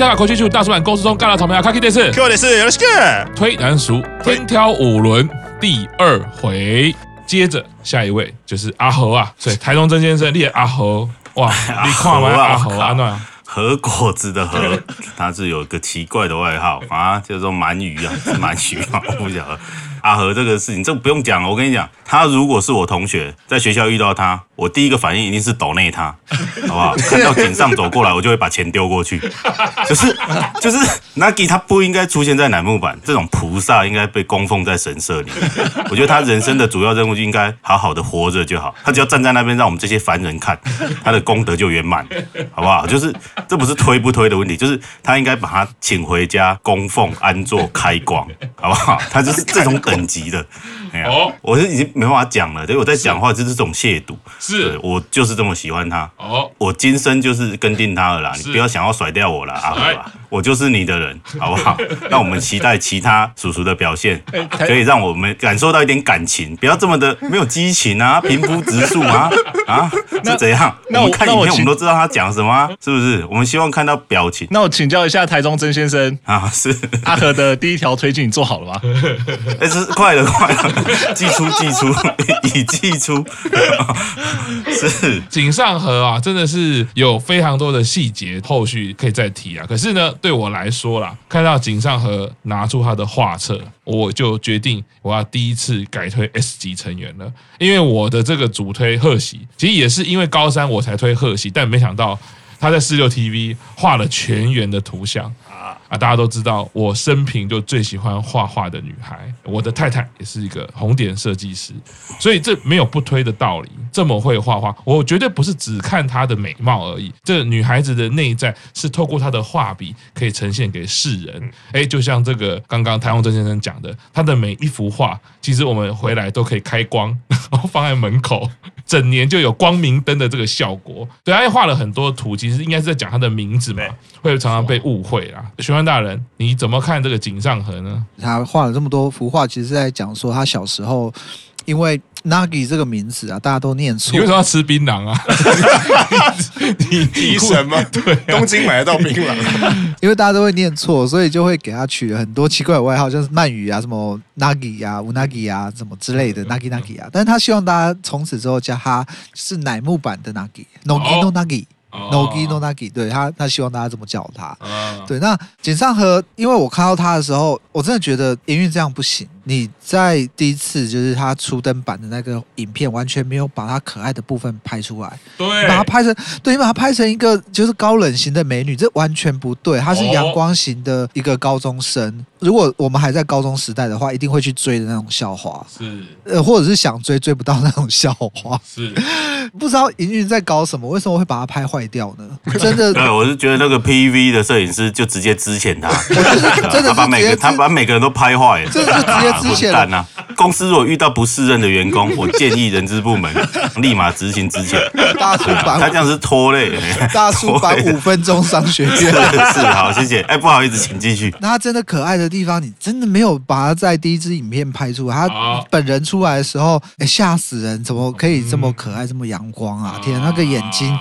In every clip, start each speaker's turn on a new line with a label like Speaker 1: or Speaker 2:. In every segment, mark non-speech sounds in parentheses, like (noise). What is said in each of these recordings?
Speaker 1: 我今天把口气去大叔版公司中干了草莓啊，卡 K 电视，
Speaker 2: 给我电视，有请。
Speaker 1: 推男熟天挑五轮第二回，接着下一位就是阿和啊，所以台中曾先生列阿和，哇，(laughs) 你看完？阿和阿暖。
Speaker 2: 和果子的和，(laughs) 他是有一个奇怪的外号啊，叫做鳗鱼啊，是鳗鱼吗？我不晓得。阿和这个事情，这不用讲了，我跟你讲，他如果是我同学，在学校遇到他，我第一个反应一定是抖内他，好不好？看到井上走过来，我就会把钱丢过去。就是就是，Nagi 他不应该出现在乃木板，这种菩萨应该被供奉在神社里。我觉得他人生的主要任务就应该好好的活着就好，他只要站在那边，让我们这些凡人看，他的功德就圆满，好不好？就是这不是推不推的问题，就是他应该把他请回家供奉安坐开光，好不好？他就是这种。等级的，(laughs) 哦，我是已经没办法讲了，所以我在讲话就是这种亵渎，是。我就是这么喜欢他，哦，我今生就是跟定他了啦，你不要想要甩掉我了啊，我就是你的人，(laughs) 好不好？那我们期待其他叔叔的表现，(laughs) 可以让我们感受到一点感情，不要这么的没有激情啊，(laughs) 平铺直述啊，啊，是怎样？我们看影片，我们都知道他讲什么，是不是？我们希望看到表情。
Speaker 3: 那我请教一下台中曾先生
Speaker 2: 啊，是
Speaker 3: 阿和的第一条推进，你做好了吗？
Speaker 2: 快了，快了，寄出，寄出，已寄出。是
Speaker 1: 井上和啊，真的是有非常多的细节，后续可以再提啊。可是呢，对我来说啦，看到井上和拿出他的画册，我就决定我要第一次改推 S 级成员了。因为我的这个主推贺喜，其实也是因为高三我才推贺喜，但没想到他在四六 TV 画了全员的图像。啊，大家都知道，我生平就最喜欢画画的女孩。我的太太也是一个红点设计师，所以这没有不推的道理。这么会画画，我绝对不是只看她的美貌而已。这女孩子的内在是透过她的画笔可以呈现给世人。哎，就像这个刚刚台湾曾先生讲的，她的每一幅画，其实我们回来都可以开光，然 (laughs) 后放在门口，整年就有光明灯的这个效果。对，他画了很多图，其实应该是在讲他的名字嘛，会常常被误会啦。大人，你怎么看这个井上和呢？
Speaker 4: 他画了这么多幅画，其实是在讲说他小时候，因为 Nagi 这个名字啊，大家都念错。
Speaker 1: 你为什么要吃槟榔啊？(laughs)
Speaker 2: 你提神吗？对，东京买得到槟榔。(laughs)
Speaker 4: 因为大家都会念错，所以就会给他取了很多奇怪的外号，像是鳗鱼啊、什么 Nagi 啊、乌 Nagi 啊、什么之类的 Nagi Nagi 啊。但是他希望大家从此之后叫他是乃木坂的 Nagi，Nogi no Nagi。Nogi no Nagi，对他，他希望大家这么叫他。对，那井上和，因为我看到他的时候，我真的觉得营运这样不行。你在第一次就是他初登版的那个影片，完全没有把他可爱的部分拍出来。
Speaker 1: 对，
Speaker 4: 把他拍成，对，你把他拍成一个就是高冷型的美女，这完全不对。她是阳光型的一个高中生。如果我们还在高中时代的话，一定会去追的那种校花。
Speaker 1: 是，
Speaker 4: 呃，或者是想追追不到那种校花。(laughs)
Speaker 1: 是，
Speaker 4: 不知道营运在搞什么，为什么会把他拍坏掉呢？真的，(laughs)
Speaker 2: 对，我是觉得那个 PV 的摄影师就直接支遣他，(laughs)
Speaker 4: 真的
Speaker 2: 他把每个他把每个人都拍坏了，
Speaker 4: 这就直接。
Speaker 2: 混蛋啊！公司如果遇到不适任的员工，(laughs) 我建议人资部门立马执行之前。
Speaker 4: 大叔版，
Speaker 2: 他这样是拖累。
Speaker 4: 大叔版五分钟商学院 (laughs)
Speaker 2: 是好，谢谢。哎，不好意思，请继续。
Speaker 4: 那他真的可爱的地方，你真的没有把他在第一支影片拍出来。他本人出来的时候，哎，吓死人！怎么可以这么可爱，这么阳光啊？天，那个眼睛。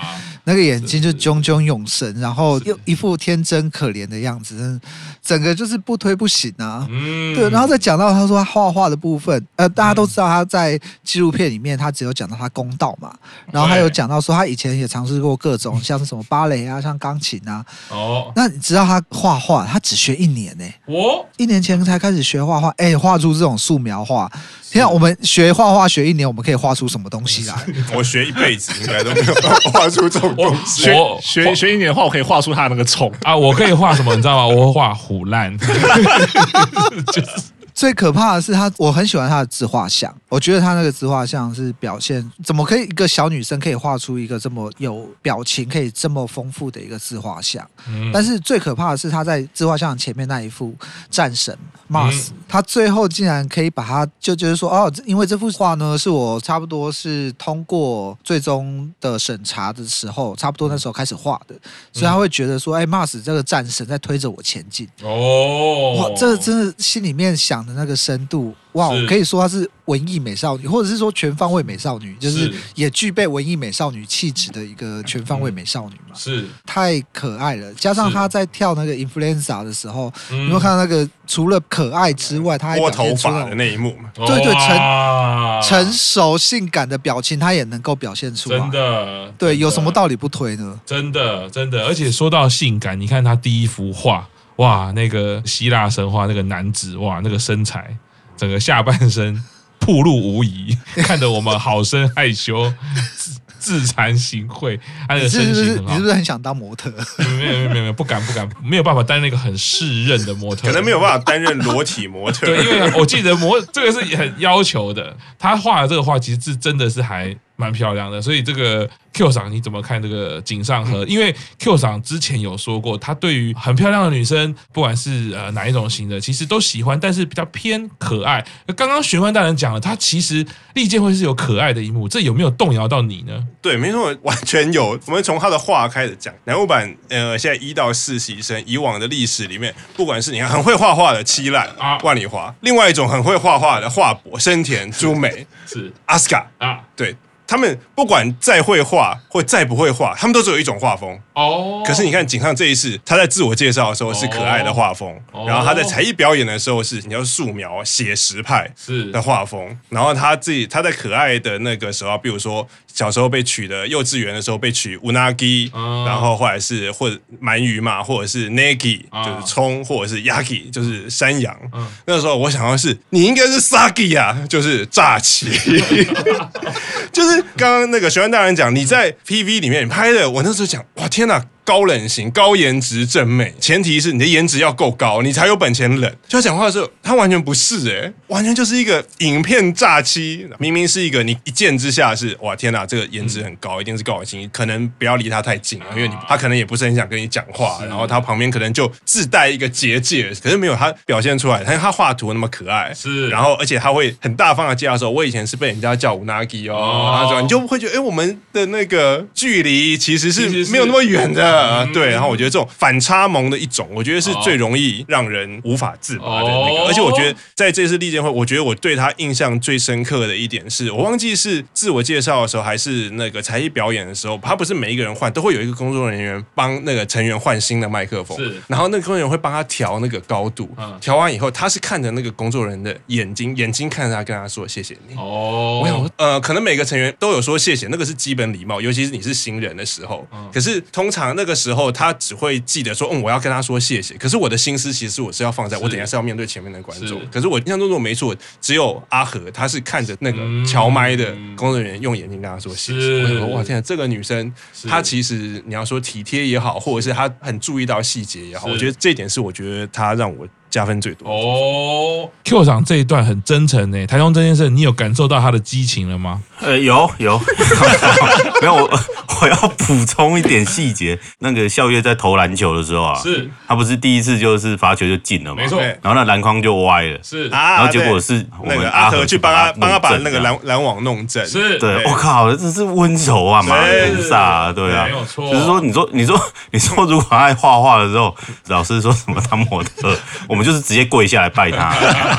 Speaker 4: 那个眼睛就炯炯有神，然后又一副天真可怜的样子，整个就是不推不行啊。嗯，对。然后再讲到他说他画画的部分，呃，大家都知道他在纪录片里面，他只有讲到他公道嘛。然后还有讲到说他以前也尝试过各种 (laughs) 像是什么芭蕾啊，像钢琴啊。哦。那你知道他画画，他只学一年呢。哦。一年前才开始学画画，哎，画出这种素描画。天啊，我们学画画学一年，我们可以画出什么东西来？(laughs)
Speaker 2: 我学一辈子应该都没有画出这种东西。
Speaker 3: 我学学，学一年的话，我可以画出他那个虫
Speaker 1: 啊！我可以画什么？你知道吗？我会画虎烂。(laughs) (laughs)
Speaker 4: 就是。最可怕的是他，我很喜欢他的自画像。我觉得他那个自画像是表现，怎么可以一个小女生可以画出一个这么有表情、可以这么丰富的一个自画像？嗯。但是最可怕的是他在自画像前面那一幅战神 Mars，嗯，他最后竟然可以把他就就是说哦，因为这幅画呢是我差不多是通过最终的审查的时候，差不多那时候开始画的，所以他会觉得说，哎，Mars 这个战神在推着我前进。哦，哇，这个真的心里面想。的那个深度，哇，我可以说她是文艺美少女，或者是说全方位美少女，就是。
Speaker 1: 是
Speaker 4: 也具备文艺美少女气质的一个全方位美少女嘛，
Speaker 1: 是，
Speaker 4: 太可爱了。加上她在跳那个 Influenza 的时候，
Speaker 1: 嗯
Speaker 4: 你有没有看到那个除了可爱之外，她还
Speaker 3: 拨头
Speaker 4: 表现出
Speaker 3: 发的
Speaker 4: 那
Speaker 3: 一幕嘛，
Speaker 4: 对对成成熟性感的表情，她也能够表现出来。
Speaker 1: 真的，
Speaker 4: 对，有什么道理不推呢？
Speaker 1: 真的，真的，而且说到性感，你看她第一幅画，哇，那个希腊神话那个男子，哇，那个身材，整个下半身暴露无遗，(laughs) 看得我们好生害羞，自自惭形秽。他那个
Speaker 4: 你是是
Speaker 1: 身形很好
Speaker 4: 你是不，是很想当模特？
Speaker 1: 没有没有没有，不敢不敢，没有办法担任一个很适任的模特，
Speaker 3: 可能没有办法担任裸体模特。
Speaker 1: 对，因为我记得模这个是很要求的，他画的这个画其实是真的是还蛮漂亮的，所以这个 Q 赏你怎么看这个井上和？因为 Q 赏之前有说过，他对于很漂亮的女生，不管是呃哪一种型的，其实都喜欢，但是比较偏可爱。刚刚玄幻大人讲了，他其实利剑会是有可爱的一幕，这有没有动摇到你呢？
Speaker 3: 对，没错，完全有。我们从他的画开始讲，南木版呃，现在一到四习生以往的历史里面，不管是你看很会画画的七濑
Speaker 1: 啊
Speaker 3: 万里华，另外一种很会画画的画伯生田朱美
Speaker 1: 是
Speaker 3: 阿斯卡，
Speaker 1: 啊，
Speaker 3: 对他们不管再会画或再不会画，他们都只有一种画风。
Speaker 1: 哦，
Speaker 3: 可是你看井上这一次，他在自我介绍的时候是可爱的画风，
Speaker 1: 哦。
Speaker 3: 然后他在才艺表演的时候是你要素描写实派
Speaker 1: 是。
Speaker 3: 的画风，然后他自己他在可爱的那个时候，比如说小时候被取的幼稚园的时候被取 unagi，、
Speaker 1: 嗯
Speaker 3: 然后后来是或者鳗鱼嘛，或者是 negi
Speaker 1: 啊。
Speaker 3: 就是葱，或者是 yaki 就是山羊。
Speaker 1: 嗯
Speaker 3: 那时候我想要是你应该是 sagi 啊，就是炸起，(laughs) 就是刚刚那个玄幻大人讲你在 PV 里面拍的，我那时候讲哇天哪！高冷型、高颜值正妹，前提是你的颜值要够高，你才有本钱冷。就他讲话的时候，他完全不是诶、欸，完全就是一个影片诈欺。明明是一个你一见之下是哇天哪，这个颜值很高，一定是高清，可能不要离他太近，因为你他可能也不是很想跟你讲话，然后他旁边可能就自带一个结界，可是没有他表现出来，他他画图那么可爱，
Speaker 1: 是
Speaker 3: 然后而且他会很大方的介绍说，我以前是被人家叫五 nagi 哦，
Speaker 1: 哦
Speaker 3: 然后你就会觉得，哎，我们的那个距离其
Speaker 1: 实是
Speaker 3: 没有那么远的。
Speaker 1: 嗯
Speaker 3: 对，然后我觉得这种反差萌的一种，我觉得是最容易让人无法自拔的那个。
Speaker 1: 哦
Speaker 3: 而且我觉得在这次利剑会，我觉得我对他印象最深刻的一点是，我忘记是自我介绍的时候，还是那个才艺表演的时候，他不是每一个人换都会有一个工作人员帮那个成员换新的麦克风，
Speaker 1: 是
Speaker 3: 然后那个工作人员会帮他调那个高度，
Speaker 1: 嗯
Speaker 3: 调完以后，他是看着那个工作人员的眼睛，眼睛看着他，跟他说谢谢你。
Speaker 1: 哦，
Speaker 3: 我想，呃，可能每个成员都有说谢谢，那个是基本礼貌，尤其是你是新人的时候。
Speaker 1: 嗯
Speaker 3: 可是通常那个时候，他只会记得说，嗯，我要跟他说谢谢。可是我的心思其实我是要放在我等一下是要面对前面的观
Speaker 1: 众。
Speaker 3: 可是我印象中如果没错，只有阿和他是看着那个
Speaker 1: 嗯
Speaker 3: 乔麦的工作人员用眼睛跟他说谢
Speaker 1: 是
Speaker 3: 谢。我想说，哇，天啊，这个女生她其实你要说体贴也好，或者是她很注意到细节也好，我觉得这一点是我觉得她让我加分最多。
Speaker 1: 哦，Q 长这一段很真诚呢。台中真先生，你有感受到他的激情了吗？
Speaker 2: 呃，有有，(laughs) 没有我我要补充一点细节。那个笑月在投篮球的时候啊，
Speaker 1: 是
Speaker 2: 他不是第一次就是罚球就进了嘛，
Speaker 1: 没
Speaker 3: 错
Speaker 2: 然后那篮筐就歪了，
Speaker 1: 是
Speaker 3: 啊，
Speaker 2: 然后结果是我们
Speaker 3: 那个阿和去帮他帮他把那个篮篮网弄正。
Speaker 1: 是，
Speaker 2: 对，我靠，这是温柔啊，马
Speaker 3: 是
Speaker 2: 人萨啊，对啊
Speaker 1: 没，有错。
Speaker 2: 就是说，你说，你说，你说，如果他爱画画的时候，老师说什么当模特，我们就是直接跪下来拜他。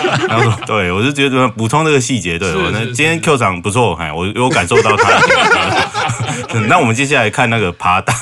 Speaker 2: (laughs) 然后说，对我就觉得补充这个细节，
Speaker 1: 对
Speaker 2: 我那今天 Q 场不错，哎，我有感受到他的。(laughs) (laughs) 那我们接下来看那个爬大，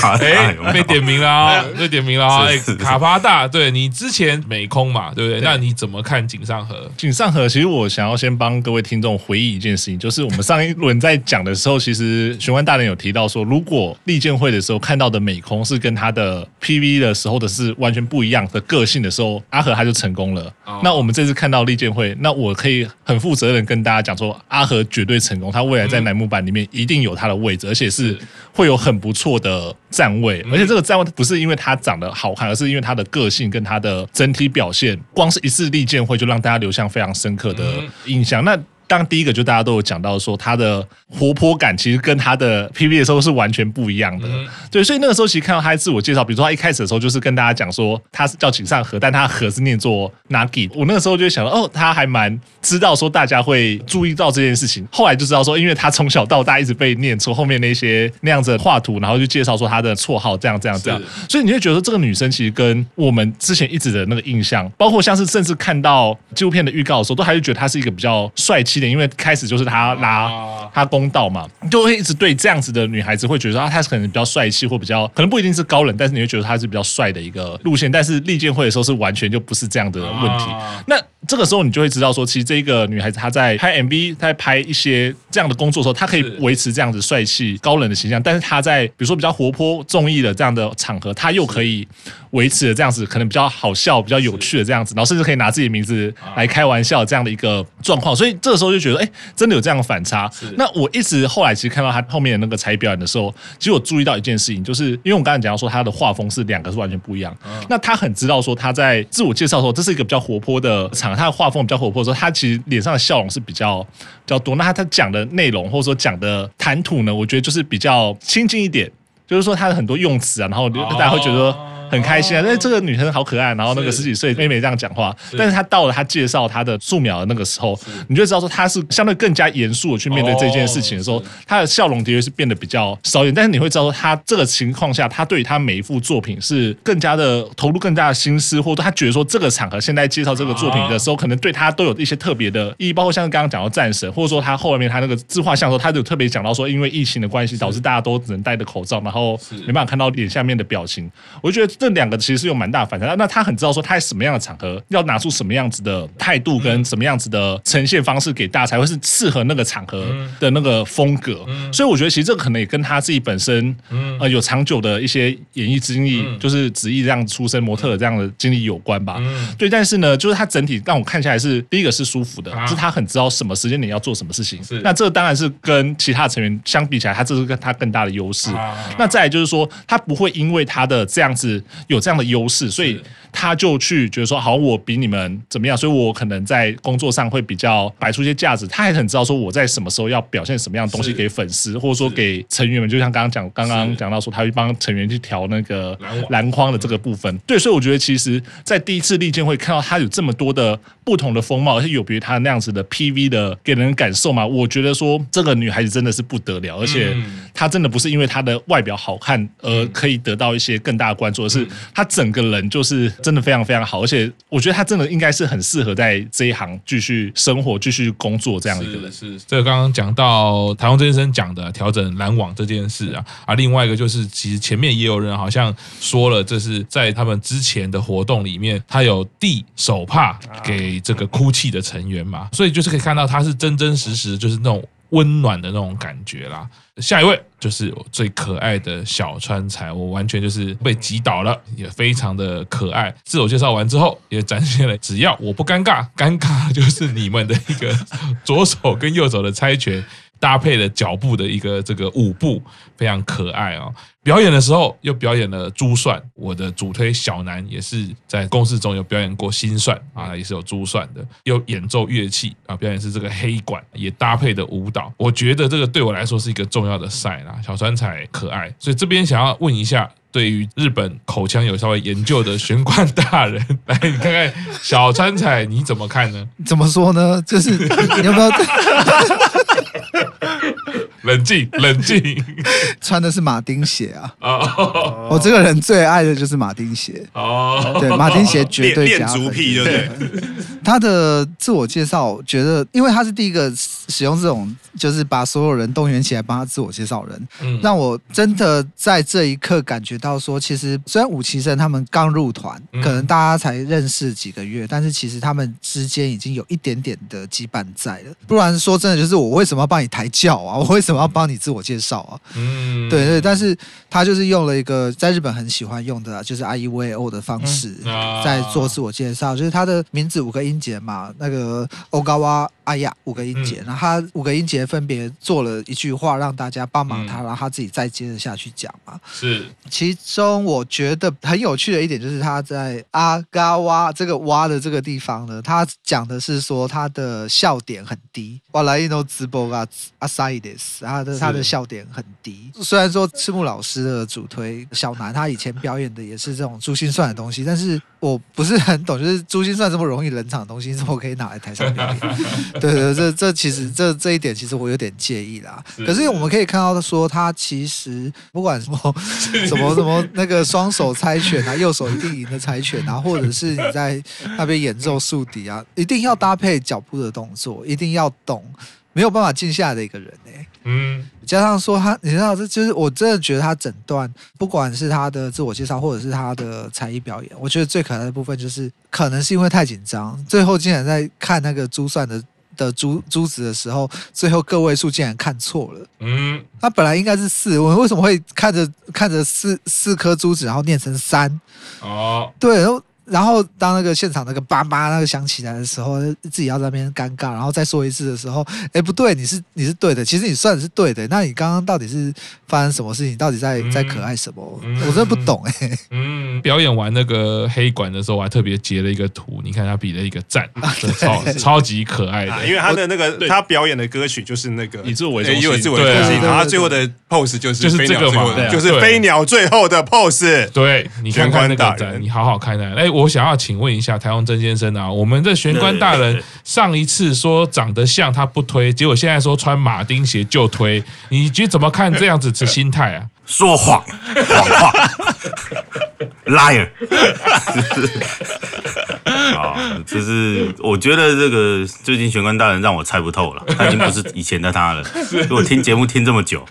Speaker 2: 爬大
Speaker 1: 哎被点名了啊，被点名了啊！(laughs) 哎卡巴大，对你之前美空嘛，对不对？那你怎么看井上和？
Speaker 3: 井上和，其实我想要先帮各位听众回忆一件事情，就是我们上一轮在讲的时候，其实玄关大人有提到说，如果利剑会的时候看到的美空是跟他的 PV 的时候的是完全不一样的个性的时候，阿和他就成功了。
Speaker 1: 哦
Speaker 3: 那我们这次看到利剑会，那我可以很负责任跟大家讲说，阿和绝对成功，他未来在乃木坂里面一定有他的位置，而且是会有很不错的站位，而且这个站位不是因为他长得好看，而是因为他的个性跟他的整体表现，光是一次利剑会就让大家留下非常深刻的印象。那
Speaker 5: 当第一个就大家都有讲到说他的活泼感，其实跟他的 PV 的时候是完全不一样的。对，所以那个时候其实看到他自我介绍，比如说他一开始的时候就是跟大家讲说他是叫井上和，但他和是念作 Nagi。我那个时候就想到，哦，他还蛮知道说大家会注意到这件事情。后来就知道说，因为他从小到大一直被念错后面那些那样子的画图，然后就介绍说他的绰号这样这样这样。所以你会觉得说这个女生其实跟我们之前一直的那个印象，包括像是甚至看到纪录片的预告的时候，都还是觉得她是一个比较帅气的，因为开始就是他拉他公道嘛，就会一直对这样子的女孩子会觉得说啊，他可能比较帅气或比较可能不一定是高冷，但是你会觉得他是比较帅的一个路线。但是利剑会的时候是完全就不是这样的问题。那这个时候你就会知道说，其实这一个女孩子她在拍 MV，她在拍一些这样的工作的时候，她可以维持这样子帅气高冷的形象，但是她在比如说比较活泼综艺的这样的场合，她又可以维持的这样子，可能比较好笑、比较有趣的这样子，然后甚至可以拿自己的名字来开玩笑这样的一个状况。所以这个时候就觉得，哎，真的有这样的反差。那我一直后来其实看到他后面的那个才艺表演的时候，其实我注意到一件事情，就是因为我刚才讲到说他的画风是两个是完全不一样。那他很知道说他在自我介绍的时候，这是一个比较活泼的场合，她的画风比较活泼的时候，他其实脸上的笑容是比较比较多。那他他讲的内容或者说讲的谈吐呢，我觉得就是比较亲近一点，就是说他的很多用词啊，然后大家会觉得说。很开心啊！因为这个女生好可爱，然后那个十几岁妹妹这样讲话，但是她到了她介绍她的素描的那个时候，你就知道说她是相对更加严肃的去面对这件事情的时候，她的笑容的确是变得比较少一点。但是你会知道说她这个情况下，她对于她每一幅作品是更加的投入，更加的心思，或者她觉得说这个场合现在介绍这个作品的时候，可能对她都有一些特别的意义。包括像刚刚讲到战神，或者说她后面她那个自画像的时候，她就特别讲到说，因为疫情的关系，导致大家都只能戴着口罩，然后没办法看到脸下面的表情。我觉得这两个其实是有。蛮大反差，那他很知道说他在什么样的场合要拿出什么样子的态度跟什么样子的呈现方式给大家，才会是适合那个场合的那个风格。所以我觉得其实这个可能也跟他自己本身呃有长久的一些演艺经历，就是职业这样出身模特的这样的经历有关吧。对，但是呢，就是他整体让我看起来是第一个是舒服的，就是他很知道什么时间点要做什么事情。那这当然是跟其他成员相比起来，他这是跟他更大的优势。那再来就是说，他不会因为他的这样子有这样的优。势，所以他就去觉得说，好，我比你们怎么样，所以我可能在工作上会比较摆出一些架子。他还很知道说，我在什么时候要表现什么样的东西给粉丝，或者说给成员们。就像刚刚讲，刚刚讲到说，他会帮成员去调那个篮筐的这个部分。对，所以我觉得，其实，在第一次利剑会看到他有这么多的不同的风貌，而且有别于他那样子的 PV 的给人感受嘛。我觉得说，这个女孩子真的是不得了，而且她真的不是因为她的外表好看而可以得到一些更大的关注，而是她整个。人就是真的非常非常好，而且我觉得他真的应该是很适合在这一行继续生活、继续工作这样一个人。
Speaker 1: 是，是这个刚刚讲到台湾真先生讲的调整拦网这件事啊，啊，另外一个就是其实前面也有人好像说了，这是在他们之前的活动里面，他有递手帕给这个哭泣的成员嘛，所以就是可以看到他是真真实实就是那种。温暖的那种感觉啦。下一位就是我最可爱的小川彩，我完全就是被击倒了，也非常的可爱。自我介绍完之后，也展现了只要我不尴尬，尴尬就是你们的一个左手跟右手的猜拳。搭配了脚步的一个这个舞步，非常可爱、哦！表演的时候又表演了珠算，我的主推小南也是在公司中有表演过心算啊，也是有珠算的，又演奏乐器啊，表演是这个黑管，也搭配的舞蹈。我觉得这个对我来说是一个重要的赛啦，小川彩可爱，所以这边想要问一下，对于日本口腔有稍微研究的玄关大人，来你看看小川彩你怎么看呢？
Speaker 4: 怎么说呢？就是你要不要？(laughs)
Speaker 1: 冷静，冷静。
Speaker 4: 穿的是马丁鞋啊！(laughs) 哦，我这个人最爱的就是马丁鞋。哦，对，马丁鞋绝对加足癖，对不对？他的自我介绍，觉得因为他是第一个使用这种，就是把所有人动员起来帮他自我介绍人，嗯，让我真的在这一刻感觉到说，其实虽然五期生他们刚入团，可能大家才认识几个月，但是其实他们之间已经有一点点的羁绊在了。不然说真的，就是我为什么要帮你抬轿啊？(laughs) 我为什什么要帮你自我介绍啊？
Speaker 1: 嗯，
Speaker 4: 对对，但是他就是用了一个在日本很喜欢用的，就是 I E V O 的方式在做自我介绍，就是他的名字五个音节嘛，那个欧高哇阿亚五个音节，然后他五个音节分别做了一句话，让大家帮忙他，然后他自己再接着下去讲嘛。
Speaker 1: 是，
Speaker 4: 其中我觉得很有趣的一点就是他在阿嘎哇这个哇的这个地方呢，他讲的是说他的笑点很低，哇来一诺直播啊阿塞伊德斯，他的他的笑点很低。虽然说赤木老师的主推小南，他以前表演的也是这种珠心算的东西，但是我不是很懂，就是珠心算这么容易冷场的东西，怎么可以拿来台上表演？(laughs) 对对，这这其实这这一点其实我有点介意啦。可是我们可以看到说，他其实不管什么什么什么那个双手猜拳啊，(laughs) 右手一定赢的猜拳啊，或者是你在那边演奏竖笛啊，一定要搭配脚步的动作，一定要懂，没有办法静下来的一个人哎、欸。嗯，加上说他，你知道，这就是我真的觉得他整段，不管是他的自我介绍，或者是他的才艺表演，我觉得最可爱的部分就是，可能是因为太紧张，最后竟然在看那个珠算的的珠珠子的时候，最后个位数竟然看错了。嗯，他本来应该是四，我为什么会看着看着四四颗珠子，然后念成三？哦，对，然后。然后当那个现场那个叭叭那个响起来的时候，自己要在那边尴尬，然后再说一次的时候，哎，不对，你是你是对的，其实你算的是对的，那你刚刚到底是发生什么事情？到底在在可爱什么？我真的不懂哎、欸。嗯，
Speaker 1: 表演完那个黑管的时候，我还特别截了一个图，你看他比了一个赞，(laughs) 超超级可爱的，
Speaker 3: 因为他的那个他表演的歌曲就是那个
Speaker 5: 以自我为中
Speaker 3: 心，以自我为中心，然后他最后的 pose 就是
Speaker 1: 就是这个嘛，
Speaker 3: 就是飞鸟最后的 pose。
Speaker 1: 对，你看看那个赞，你好好看看。哎，我想要请问一下台湾曾先生啊，我们的玄关大人上一次说长得像他不推，结果现在说穿马丁鞋就推，你觉得怎么看这样子的心态啊？
Speaker 2: 说谎，谎话，(laughs) liar。(laughs) 啊，就是我觉得这个最近玄关大人让我猜不透了，(laughs) 他已经不是以前的他了。我听节目听这么久，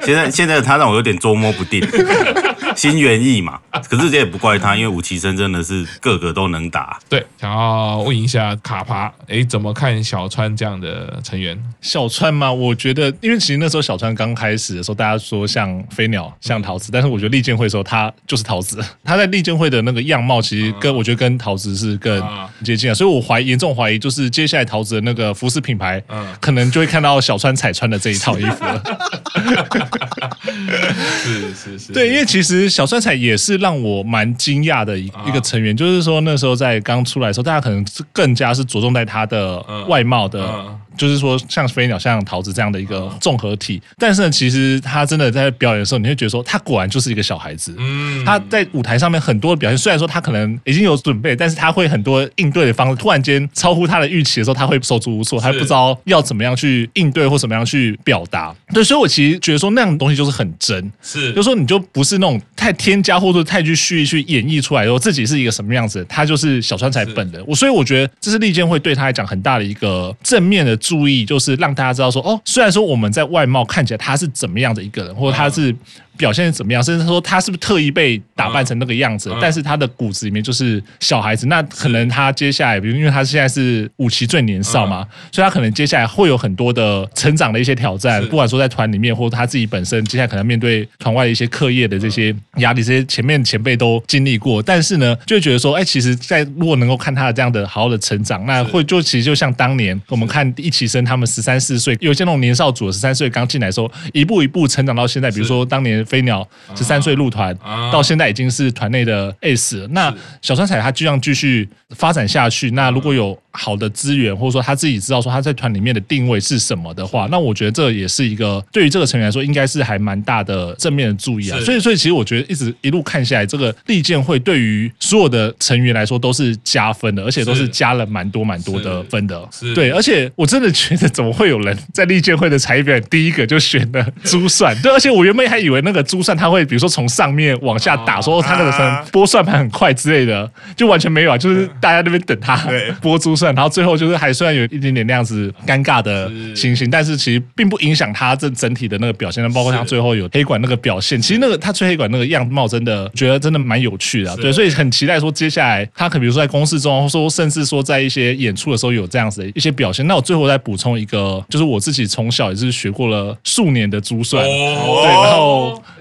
Speaker 2: 现在现在他让我有点捉摸不定，(laughs) 心猿意马。可是这也不怪他，因为五期生真的是个个都能打。
Speaker 1: 对，想要问一下卡帕，哎，怎么看小川这样的成员？
Speaker 5: 小川嘛，我觉得，因为其实那时候小川刚开始的时候，大家说像飞鸟，像桃子，但是我觉得利剑会的时候，他就是桃子。他在利剑会的那个样貌，其实跟我觉得跟桃子是更接近啊，所以我怀疑严重怀疑，就是接下来桃子的那个服饰品牌，可能就会看到小川彩穿的这一套衣服了。(laughs) (laughs)
Speaker 1: 是是是，
Speaker 5: 对，因为其实小川彩也是让我蛮惊讶的一一个成员，就是说那时候在刚出来的时候，大家可能是更加是着重在他的外貌的。就是说，像飞鸟、像桃子这样的一个综合体，但是呢，其实他真的在表演的时候，你会觉得说，他果然就是一个小孩子。嗯，他在舞台上面很多的表现，虽然说他可能已经有准备，但是他会很多应对的方式，突然间超乎他的预期的时候，他会手足无措，他不知道要怎么样去应对或怎么样去表达。对，所以我其实觉得说，那样的东西就是很真，是，就是说你就不是那种太添加或者太去蓄意去演绎出来，说自己是一个什么样子，他就是小川才本人。我所以我觉得这是利剑会对他来讲很大的一个正面的。注意，就是让大家知道说，哦，虽然说我们在外貌看起来他是怎么样的一个人，或者他是。表现是怎么样？甚至说他是不是特意被打扮成那个样子？但是他的骨子里面就是小孩子。那可能他接下来，比如因为他现在是五期最年少嘛，所以他可能接下来会有很多的成长的一些挑战。不管说在团里面，或者他自己本身，接下来可能面对团外的一些课业的这些压力，这些前面前辈都经历过。但是呢，就会觉得说，哎，其实，在如果能够看他的这样的好好的成长，那会就其实就像当年我们看一起生他们十三四岁，有些那种年少组十三岁刚进来的时候，一步一步成长到现在。比如说当年。飞鸟十三岁入团，到现在已经是团内的 S 了。那小川彩他就这样继续发展下去。那如果有好的资源，或者说他自己知道说他在团里面的定位是什么的话，那我觉得这也是一个对于这个成员来说，应该是还蛮大的正面的注意啊。所以，所以其实我觉得一直一路看下来，这个利剑会对于所有的成员来说都是加分的，而且都是加了蛮多蛮多的分的。对，而且我真的觉得，怎么会有人在利剑会的才艺表演第一个就选了珠算？对，而且我原本还以为那个珠算，他会比如说从上面往下打，
Speaker 1: 哦、
Speaker 5: 说他那个什拨算盘很快之类的，就完全没有啊，就是大家那边等他拨珠算，然后最后就是还算有一点点那样子尴尬的情形，但是其实并不影响他这整体的那个表现，包括他最后有黑管那个表现，其实那个他吹黑管那个样貌真的觉得真的蛮有趣的、啊，对，所以很期待说接下来他可比如说在公视中，说甚至说在一些演出的时候有这样子的一些表现。那我最后再补充一个，就是我自己从小也是学过了数年的珠算，
Speaker 1: 哦、
Speaker 5: 对，然后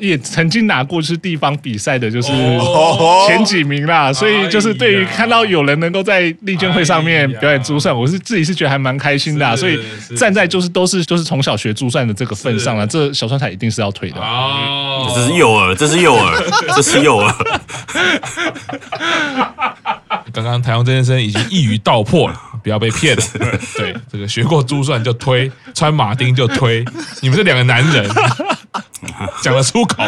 Speaker 5: 也曾经拿过就是地方比赛的，就是前几名啦。
Speaker 1: 哦、
Speaker 5: 所以就是对于看到有人能够在立卷会上面表演珠算，我是自己是觉得还蛮开心的、啊。所以站在就是都是就是从小学珠算的这个份上了，这小川彩一定是要推的。
Speaker 1: 哦，
Speaker 2: 这是诱饵，这是诱饵，(laughs) 这是诱饵。
Speaker 1: 刚刚台湾真先生已经一语道破了，不要被骗了。对，这个学过珠算就推，穿马丁就推，你们这两个男人 (laughs) 讲得出口。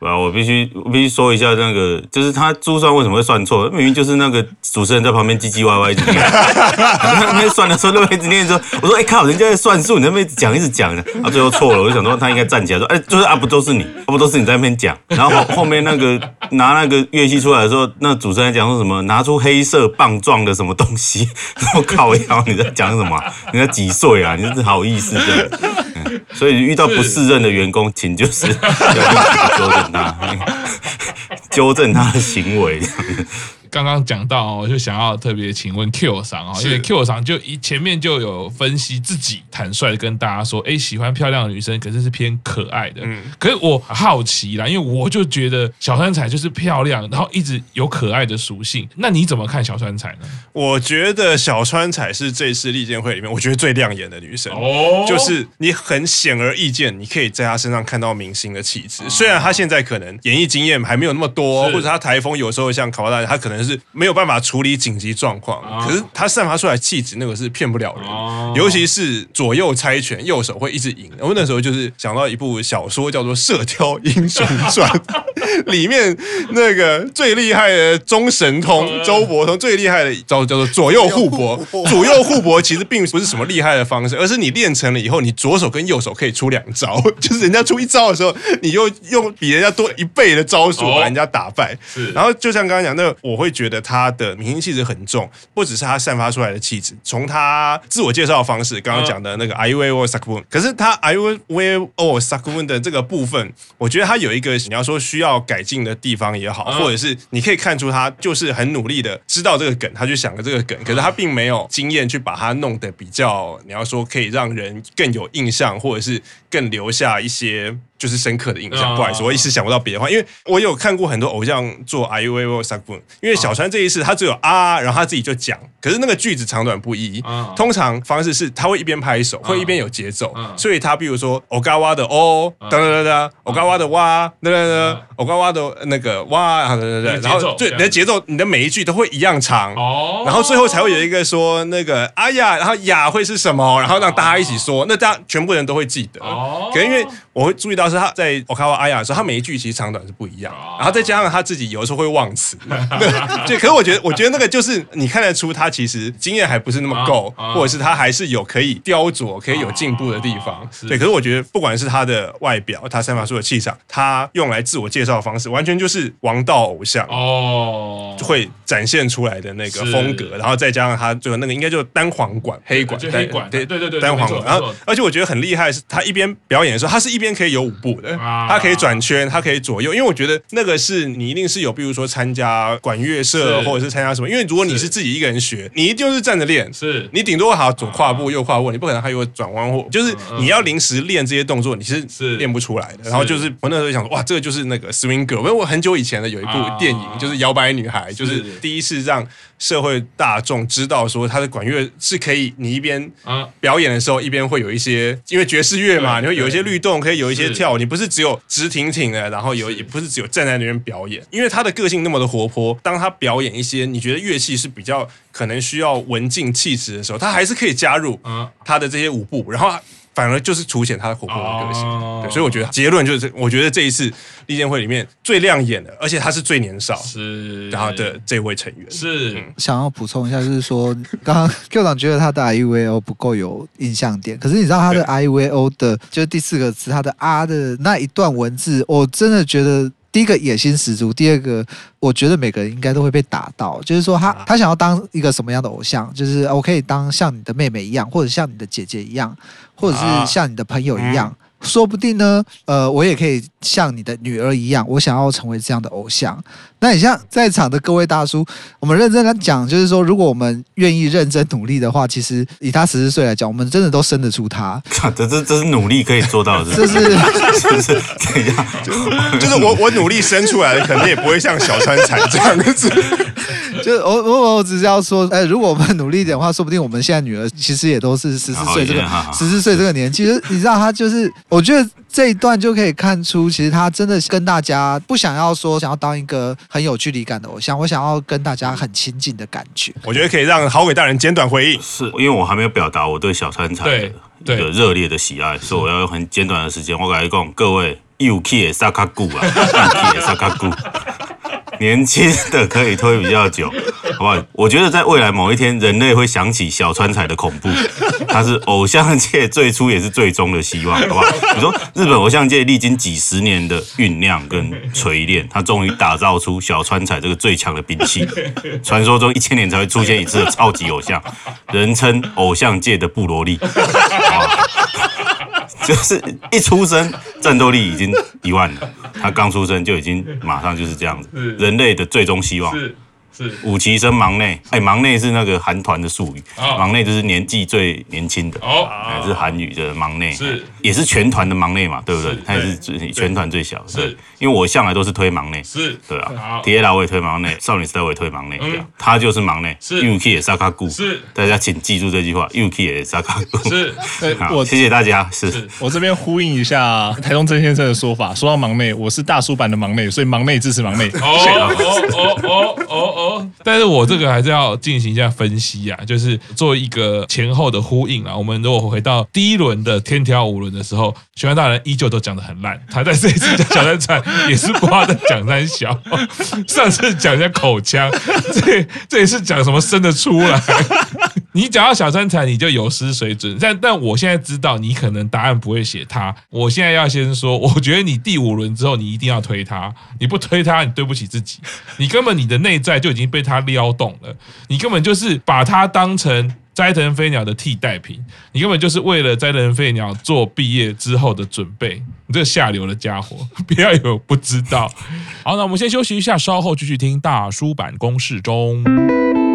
Speaker 2: 啊，我必须我必须说一下那个，就是他珠算为什么会算错？明明就是那个主持人在旁边唧唧歪歪一直念，(laughs) 那边算的时候那边一直念说，我说哎、靠，人家在算数，你那边一直讲一直讲的，他最后错了，我就想说他应该站起来说，哎、就是啊，不都是你，啊、不都是你在那边讲，然后后面那个拿那个乐器出来的时候，那主持人讲说什么，拿出黑色棒状的什么东西，(laughs) 我靠，腰你在讲什么？你在几岁啊？你这是好意思的、(laughs) 所以遇到不适任的员工，请就是要 (laughs) 纠正。他 (laughs) 纠正他的行为。
Speaker 1: 刚刚讲到哦，我就想要特别请问 Q 桑啊，因为 Q 桑就一前面就有分析自己坦率的跟大家说，哎，喜欢漂亮的女生，可是是偏可爱的。嗯，可是我好奇啦，因为我就觉得小川彩就是漂亮，然后一直有可爱的属性。那你怎么看小川彩呢？
Speaker 3: 我觉得小川彩是这次利剑会里面我觉得最亮眼的女生哦，就是你很显而易见，你可以在她身上看到明星的气质。虽然她现在可能演艺经验还没有那么多，或者她台风有时候像卡巴大，她可能。是没有办法处理紧急状况，可是他散发出来气质，那个是骗不了人。尤其是左右猜拳，右手会一直赢。我那时候就是想到一部小说，叫做《射雕英雄传》，(laughs) 里面那个最厉害的中神通周伯通，最厉害的招叫做左右互搏。左右互搏其实并不是什么厉害的方式，而是你练成了以后，你左手跟右手可以出两招，(laughs) 就是人家出一招的时候，你就用比人家多一倍的招数把人家打败。然后就像刚刚讲，那个我会。觉得他的明星气质很重，不只是他散发出来的气质，从他自我介绍的方式，刚刚讲的那个 “Aiwe o Sakun”，可是他 “Aiwe o Sakun” 的这个部分，我觉得他有一个你要说需要改进的地方也好，或者是你可以看出他就是很努力的知道这个梗，他就想了这个梗，可是他并没有经验去把它弄得比较，你要说可以让人更有印象，或者是更留下一些。就是深刻的印象，不好意思，我一时想不到别的话，因为我有看过很多偶像做 I U A O Sakun，因为小川这一次他只有啊，然后他自己就讲，可是那个句子长短不一，通常方式是他会一边拍手，会一边有节奏，所以他比如说 Ogawa 的哦，哒哒哒哒，Ogawa 的哇，哒哒哒，Ogawa 的那个哇，哒哒哒，然后对你的节奏，你的每一句都会一样长，然后最后才会有一个说那个哎呀，然后呀会是什么，然后让大家一起说，那大家全部人都会记得，可能因为我会注意到。是他在 Okawa Aya 的时候，他每一句其实长短是不一样，然后再加上他自己有的时候会忘词，(laughs) 对，可是我觉得，我觉得那个就是你看得出他其实经验还不是那么够，或者是他还是有可以雕琢、可以有进步的地方。对，可是我觉得不管是他的外表，他散发出的气场，他用来自我介绍的方式，完全就是王道偶像哦，就会展现出来的那个风格，然后再加上他最后那个应该就单簧管、黑管、黑管，对对对对，单簧管。然后，而且我觉得很厉害是，他一边表演的时候，他是一边可以有舞步的，他可以转圈，他可以左右，因为我觉得那个是你一定是有，比如说参加管乐社或者是参加什么，因为如果你是自己一个人学，你一定是站着练，是你顶多好左跨步右跨步，你不可能还有转弯或就是你要临时练这些动作，你是。练不出来的。然后就是我那时候想说，哇，这个就是那个 swing girl，因为我很久以前的有一部电影就是摇摆女孩，就是。第一次让社会大众知道说他的管乐是可以，你一边啊。表演的时候一边会有一些，因为爵士乐嘛，你会有一些律动，可以有一些跳，你不是只有直挺挺的，然后有也不是只有站在那边表演，因为他的个性那么的活泼，当他表演一些你觉得乐器是比较可能需要文静气质的时候，他还是可以加入他的这些舞步，然后。反而就是凸显他的活泼的个性。
Speaker 1: 哦。
Speaker 3: 对，所以我觉得结论就是，我觉得这一次利剑会里面最亮眼的，而且他是最年少，
Speaker 1: 是。
Speaker 3: 然后的这位成员。
Speaker 1: 是。
Speaker 4: 想要补充一下，就是说，刚刚 Q 长觉得他的 I V O 不够有印象点，可是你知道他的 I V O 的，就是第四个词，他的 R 的那一段文字，我真的觉得。第一个野心十足，第二个我觉得每个人应该都会被打到，就是说他他想要当一个什么样的偶像，就是我可以当像你的妹妹一样，或者像你的姐姐一样，或者是像你的朋友一样。说不定呢，呃，我也可以像你的女儿一样，我想要成为这样的偶像。那你像在场的各位大叔，我们认真来讲，就是说，如果我们愿意认真努力的话，其实以他十四岁来讲，我们真的都生得出他。(laughs)
Speaker 2: 这这这是努力可以做到的，
Speaker 4: 这是
Speaker 2: 这是怎样？
Speaker 3: 就是我我努力生出来的，肯定也不会像小川彩这样子。
Speaker 4: 就是我我我只是要说，哎，如果我们努力一点的话，说不定我们现在女儿其实也都是十四岁这个十四岁这个年纪。就是你知道，她就是，我觉得这一段就可以看出，其实她真的跟大家不想要说想要当一个很有距离感的偶像，我想要跟大家很亲近的感觉。
Speaker 3: 我觉得可以让好鬼大人简短回应，
Speaker 2: 是因为我还没有表达我对小川彩的一个热烈的喜爱，所以我要用很简短的时间，我跟你讲，各位有气的萨卡古啊，(laughs) 有气的萨卡古。年轻的可以推比较久，(laughs) 好不好？我觉得在未来某一天，人类会想起小川彩的恐怖，(laughs) 他是偶像界最初也是最终的希望，好不好？你说日本偶像界历经几十年的酝酿跟锤炼，他终于打造出小川彩这个最强的兵器。(laughs) 传说中一千年才会出现一次的超级偶像，人称偶像界的布罗利好，就是一出生战斗力已经一万了。他刚出生就已经马上就是这样子，人类的最终希望。是五期生忙内，哎，忙内是那个韩团的术语，忙内就是年纪最年轻的，哦，是韩语的忙内，是。也是全团的忙内嘛，对不对？他也是全团最小的，是，因为我向来都是推忙内，是，对啊，铁老我也推忙内，(laughs) 少女时代我也推忙内，他就是忙内，是。Yuki 也沙卡古，是，大家请记住这句话，Yuki 也沙卡古，是，(laughs) 我谢谢大家，是。
Speaker 5: 我这边呼应一下台东曾先生的说法，说到忙内，我是大叔版的忙内，所以忙内支持忙内，哦哦哦
Speaker 1: 哦哦哦。但是我这个还是要进行一下分析啊，就是做一个前后的呼应啊。我们如果回到第一轮的天条五轮的时候，玄幻大人依旧都讲的很烂，他在这一次讲小川彩也是夸的讲三小，(laughs) 上次讲一下口腔，这这也是讲什么生得出来。你讲到小川彩，你就有失水准。但但我现在知道你可能答案不会写他，我现在要先说，我觉得你第五轮之后你一定要推他，你不推他，你对不起自己，你根本你的内在就已经被他撩动了，你根本就是把他当成斋藤飞鸟的替代品，你根本就是为了斋藤飞鸟做毕业之后的准备，你这下流的家伙，(laughs) 不要有不知道。好，那我们先休息一下，稍后继续听大叔坂工事中。